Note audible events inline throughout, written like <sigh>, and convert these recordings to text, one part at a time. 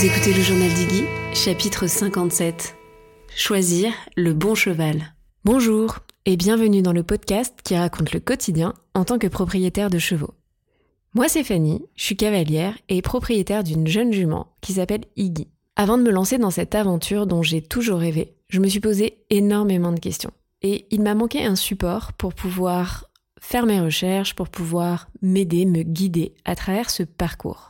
Vous écoutez le journal d'Iggy, chapitre 57. Choisir le bon cheval. Bonjour et bienvenue dans le podcast qui raconte le quotidien en tant que propriétaire de chevaux. Moi c'est Fanny, je suis cavalière et propriétaire d'une jeune jument qui s'appelle Iggy. Avant de me lancer dans cette aventure dont j'ai toujours rêvé, je me suis posé énormément de questions. Et il m'a manqué un support pour pouvoir faire mes recherches, pour pouvoir m'aider, me guider à travers ce parcours.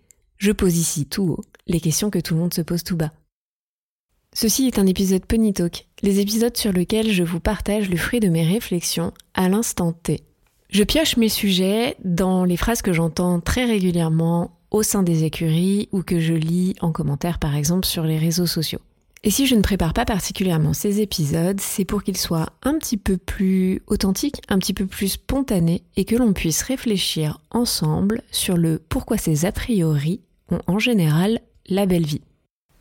je pose ici tout haut les questions que tout le monde se pose tout bas. Ceci est un épisode Pony Talk, les épisodes sur lesquels je vous partage le fruit de mes réflexions à l'instant T. Je pioche mes sujets dans les phrases que j'entends très régulièrement au sein des écuries ou que je lis en commentaire par exemple sur les réseaux sociaux. Et si je ne prépare pas particulièrement ces épisodes, c'est pour qu'ils soient un petit peu plus authentiques, un petit peu plus spontanés et que l'on puisse réfléchir ensemble sur le pourquoi ces a priori en général la belle vie.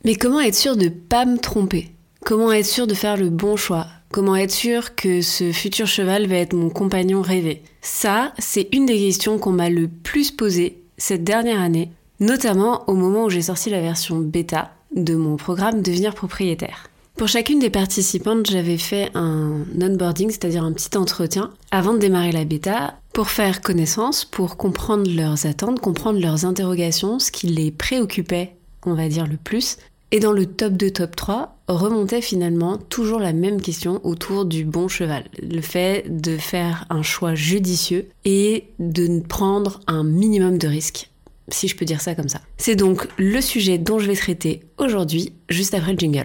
Mais comment être sûr de pas me tromper? Comment être sûr de faire le bon choix? Comment être sûr que ce futur cheval va être mon compagnon rêvé? Ça, c'est une des questions qu'on m'a le plus posées cette dernière année, notamment au moment où j'ai sorti la version bêta de mon programme Devenir propriétaire. Pour chacune des participantes, j'avais fait un onboarding, c'est-à-dire un petit entretien, avant de démarrer la bêta, pour faire connaissance, pour comprendre leurs attentes, comprendre leurs interrogations, ce qui les préoccupait, on va dire, le plus. Et dans le top 2, top 3, remontait finalement toujours la même question autour du bon cheval. Le fait de faire un choix judicieux et de prendre un minimum de risques, si je peux dire ça comme ça. C'est donc le sujet dont je vais traiter aujourd'hui, juste après le jingle.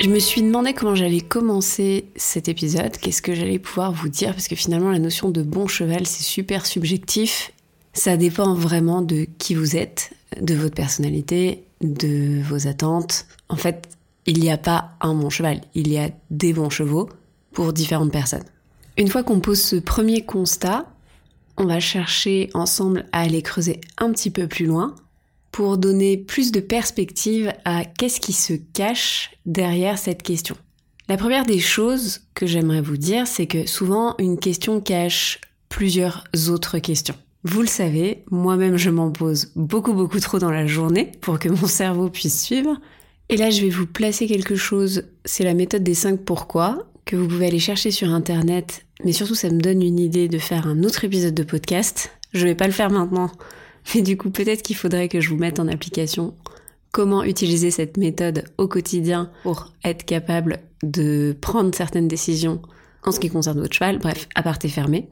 Je me suis demandé comment j'allais commencer cet épisode, qu'est-ce que j'allais pouvoir vous dire, parce que finalement la notion de bon cheval, c'est super subjectif. Ça dépend vraiment de qui vous êtes, de votre personnalité, de vos attentes. En fait, il n'y a pas un bon cheval, il y a des bons chevaux pour différentes personnes. Une fois qu'on pose ce premier constat, on va chercher ensemble à aller creuser un petit peu plus loin pour donner plus de perspective à qu'est-ce qui se cache derrière cette question. La première des choses que j'aimerais vous dire, c'est que souvent une question cache plusieurs autres questions. Vous le savez, moi-même je m'en pose beaucoup beaucoup trop dans la journée pour que mon cerveau puisse suivre. Et là je vais vous placer quelque chose, c'est la méthode des 5 pourquoi, que vous pouvez aller chercher sur internet, mais surtout ça me donne une idée de faire un autre épisode de podcast. Je vais pas le faire maintenant <laughs> mais du coup, peut-être qu'il faudrait que je vous mette en application comment utiliser cette méthode au quotidien pour être capable de prendre certaines décisions en ce qui concerne votre cheval. Bref, à part fermé.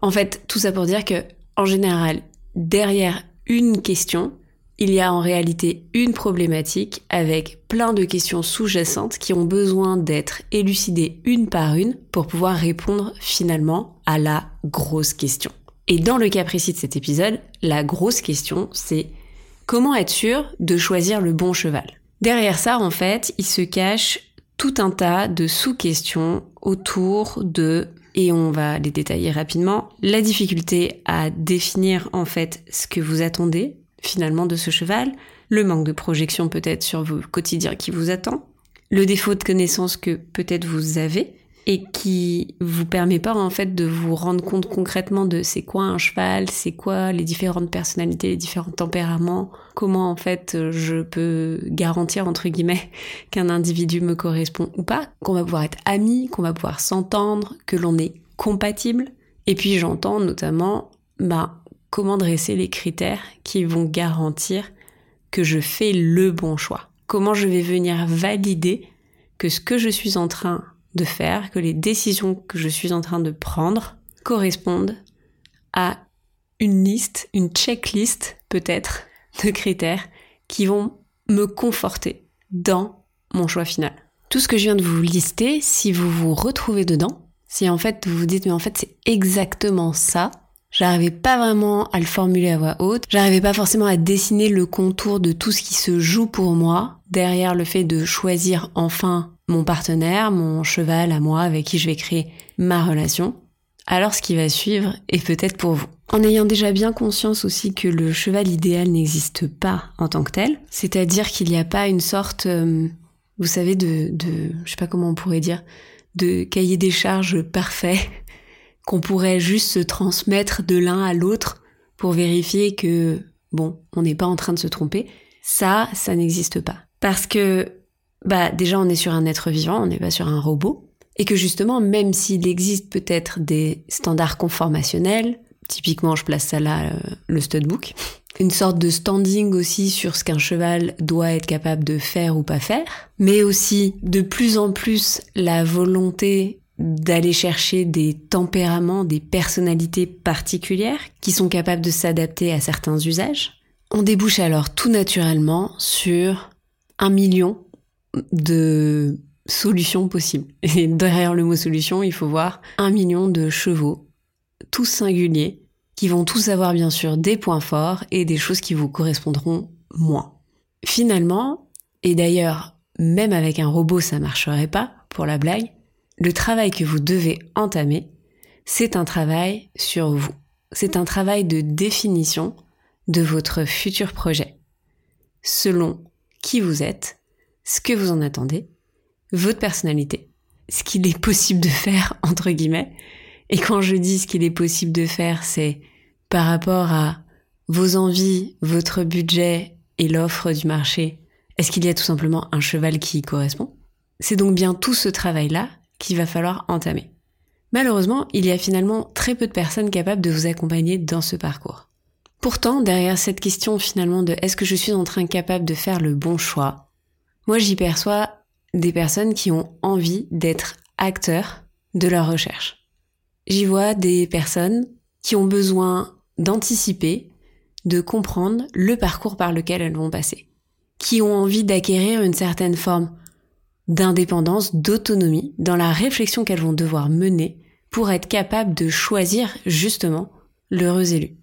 En fait, tout ça pour dire que, en général, derrière une question, il y a en réalité une problématique avec plein de questions sous-jacentes qui ont besoin d'être élucidées une par une pour pouvoir répondre finalement à la grosse question. Et dans le cas précis de cet épisode, la grosse question, c'est comment être sûr de choisir le bon cheval? Derrière ça, en fait, il se cache tout un tas de sous-questions autour de, et on va les détailler rapidement, la difficulté à définir en fait ce que vous attendez finalement de ce cheval, le manque de projection peut-être sur vos quotidiens qui vous attend, le défaut de connaissance que peut-être vous avez, et qui vous permet pas en fait de vous rendre compte concrètement de c'est quoi un cheval, c'est quoi les différentes personnalités, les différents tempéraments, comment en fait je peux garantir entre guillemets <laughs> qu'un individu me correspond ou pas, qu'on va pouvoir être amis, qu'on va pouvoir s'entendre, que l'on est compatible. Et puis j'entends notamment bah, comment dresser les critères qui vont garantir que je fais le bon choix. Comment je vais venir valider que ce que je suis en train de faire, que les décisions que je suis en train de prendre correspondent à une liste, une checklist peut-être de critères qui vont me conforter dans mon choix final. Tout ce que je viens de vous lister, si vous vous retrouvez dedans, si en fait vous vous dites mais en fait c'est exactement ça, J'arrivais pas vraiment à le formuler à voix haute. J'arrivais pas forcément à dessiner le contour de tout ce qui se joue pour moi derrière le fait de choisir enfin mon partenaire, mon cheval à moi avec qui je vais créer ma relation. Alors ce qui va suivre est peut-être pour vous. En ayant déjà bien conscience aussi que le cheval idéal n'existe pas en tant que tel, c'est-à-dire qu'il n'y a pas une sorte, euh, vous savez, de, de, je sais pas comment on pourrait dire, de cahier des charges parfait <laughs> qu'on pourrait juste se transmettre de l'un à l'autre pour vérifier que, bon, on n'est pas en train de se tromper. Ça, ça n'existe pas. Parce que, bah, déjà, on est sur un être vivant, on n'est pas sur un robot. Et que justement, même s'il existe peut-être des standards conformationnels, typiquement, je place ça là, euh, le studbook, une sorte de standing aussi sur ce qu'un cheval doit être capable de faire ou pas faire, mais aussi de plus en plus la volonté d'aller chercher des tempéraments, des personnalités particulières qui sont capables de s'adapter à certains usages. On débouche alors tout naturellement sur un million de solutions possibles. <laughs> Et derrière le mot solution, il faut voir un million de chevaux, tous singuliers, qui vont tous avoir bien sûr des points forts et des choses qui vous correspondront moins. Finalement, et d'ailleurs, même avec un robot ça marcherait pas, pour la blague, le travail que vous devez entamer, c'est un travail sur vous. C'est un travail de définition de votre futur projet. Selon qui vous êtes, ce que vous en attendez, votre personnalité, ce qu'il est possible de faire, <laughs> entre guillemets. Et quand je dis ce qu'il est possible de faire, c'est par rapport à vos envies, votre budget et l'offre du marché. Est-ce qu'il y a tout simplement un cheval qui y correspond? C'est donc bien tout ce travail-là qu'il va falloir entamer. Malheureusement, il y a finalement très peu de personnes capables de vous accompagner dans ce parcours. Pourtant, derrière cette question finalement de est-ce que je suis en train capable de faire le bon choix, moi j'y perçois des personnes qui ont envie d'être acteurs de leur recherche. J'y vois des personnes qui ont besoin d'anticiper, de comprendre le parcours par lequel elles vont passer, qui ont envie d'acquérir une certaine forme d'indépendance, d'autonomie dans la réflexion qu'elles vont devoir mener pour être capables de choisir justement l'heureux élu.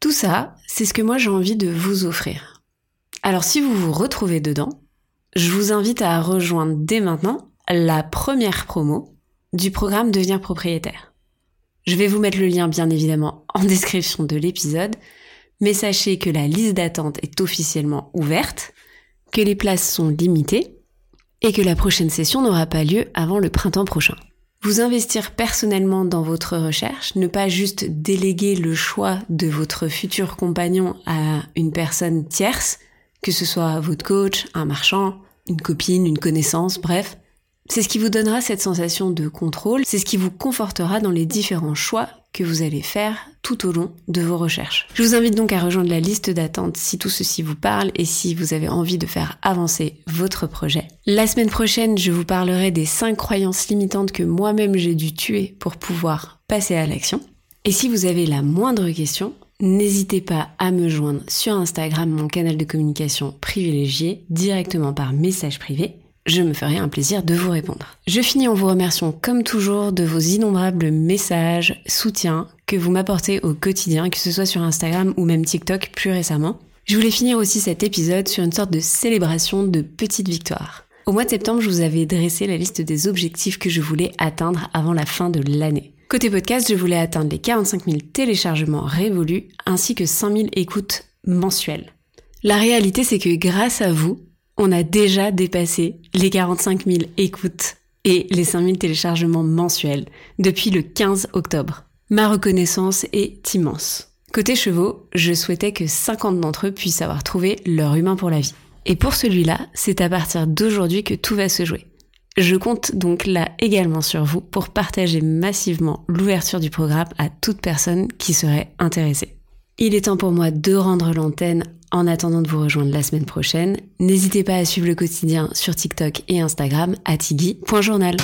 Tout ça, c'est ce que moi j'ai envie de vous offrir. Alors si vous vous retrouvez dedans, je vous invite à rejoindre dès maintenant la première promo du programme Devenir propriétaire. Je vais vous mettre le lien bien évidemment en <laughs> description de l'épisode, mais sachez que la liste d'attente est officiellement ouverte, que les places sont limitées et que la prochaine session n'aura pas lieu avant le printemps prochain. Vous investir personnellement dans votre recherche, ne pas juste déléguer le choix de votre futur compagnon à une personne tierce, que ce soit votre coach, un marchand, une copine, une connaissance, bref, c'est ce qui vous donnera cette sensation de contrôle, c'est ce qui vous confortera dans les différents choix que vous allez faire tout au long de vos recherches. Je vous invite donc à rejoindre la liste d'attente si tout ceci vous parle et si vous avez envie de faire avancer votre projet. La semaine prochaine, je vous parlerai des 5 croyances limitantes que moi-même j'ai dû tuer pour pouvoir passer à l'action. Et si vous avez la moindre question, n'hésitez pas à me joindre sur Instagram, mon canal de communication privilégié, directement par message privé je me ferai un plaisir de vous répondre. Je finis en vous remerciant comme toujours de vos innombrables messages, soutiens que vous m'apportez au quotidien, que ce soit sur Instagram ou même TikTok plus récemment. Je voulais finir aussi cet épisode sur une sorte de célébration de petites victoires. Au mois de septembre, je vous avais dressé la liste des objectifs que je voulais atteindre avant la fin de l'année. Côté podcast, je voulais atteindre les 45 000 téléchargements révolus ainsi que 100 000 écoutes mensuelles. La réalité, c'est que grâce à vous, on a déjà dépassé les 45 000 écoutes et les 5 000 téléchargements mensuels depuis le 15 octobre. Ma reconnaissance est immense. Côté chevaux, je souhaitais que 50 d'entre eux puissent avoir trouvé leur humain pour la vie. Et pour celui-là, c'est à partir d'aujourd'hui que tout va se jouer. Je compte donc là également sur vous pour partager massivement l'ouverture du programme à toute personne qui serait intéressée. Il est temps pour moi de rendre l'antenne en attendant de vous rejoindre la semaine prochaine, n'hésitez pas à suivre le quotidien sur TikTok et Instagram à tigui.journal.